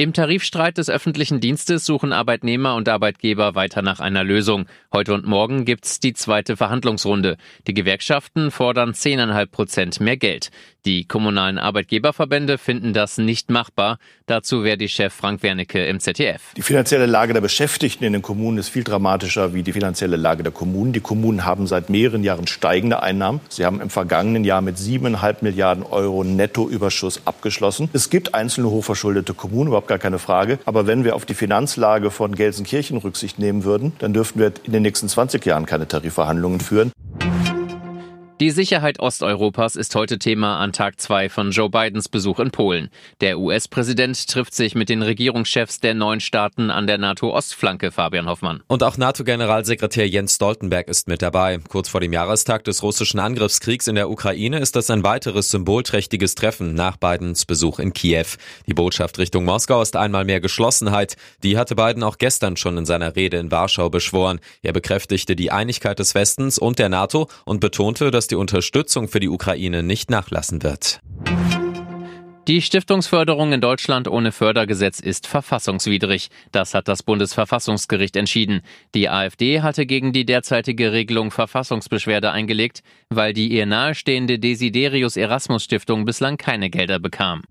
Im Tarifstreit des öffentlichen Dienstes suchen Arbeitnehmer und Arbeitgeber weiter nach einer Lösung. Heute und morgen gibt's die zweite Verhandlungsrunde. Die Gewerkschaften fordern 10,5 Prozent mehr Geld. Die kommunalen Arbeitgeberverbände finden das nicht machbar. Dazu wäre die Chef Frank Wernicke im ZDF. Die finanzielle Lage der Beschäftigten in den Kommunen ist viel dramatischer wie die finanzielle Lage der Kommunen. Die Kommunen haben seit mehreren Jahren steigende Einnahmen. Sie haben im vergangenen Jahr mit 7,5 Milliarden Euro Nettoüberschuss abgeschlossen. Es gibt einzelne hochverschuldete Kommunen, gar keine Frage. Aber wenn wir auf die Finanzlage von Gelsenkirchen Rücksicht nehmen würden, dann dürften wir in den nächsten 20 Jahren keine Tarifverhandlungen führen. Die Sicherheit Osteuropas ist heute Thema an Tag zwei von Joe Bidens Besuch in Polen. Der US-Präsident trifft sich mit den Regierungschefs der neuen Staaten an der NATO-Ostflanke, Fabian Hoffmann. Und auch NATO-Generalsekretär Jens Stoltenberg ist mit dabei. Kurz vor dem Jahrestag des russischen Angriffskriegs in der Ukraine ist das ein weiteres symbolträchtiges Treffen nach Bidens Besuch in Kiew. Die Botschaft Richtung Moskau ist einmal mehr Geschlossenheit. Die hatte Biden auch gestern schon in seiner Rede in Warschau beschworen. Er bekräftigte die Einigkeit des Westens und der NATO und betonte, die Unterstützung für die Ukraine nicht nachlassen wird. Die Stiftungsförderung in Deutschland ohne Fördergesetz ist verfassungswidrig. Das hat das Bundesverfassungsgericht entschieden. Die AfD hatte gegen die derzeitige Regelung Verfassungsbeschwerde eingelegt, weil die ihr nahestehende Desiderius Erasmus Stiftung bislang keine Gelder bekam.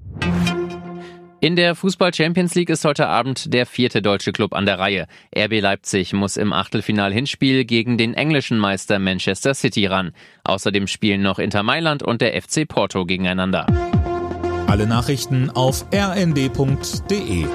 In der Fußball Champions League ist heute Abend der vierte deutsche Club an der Reihe. RB Leipzig muss im Achtelfinal-Hinspiel gegen den englischen Meister Manchester City ran. Außerdem spielen noch Inter Mailand und der FC Porto gegeneinander. Alle Nachrichten auf rnd.de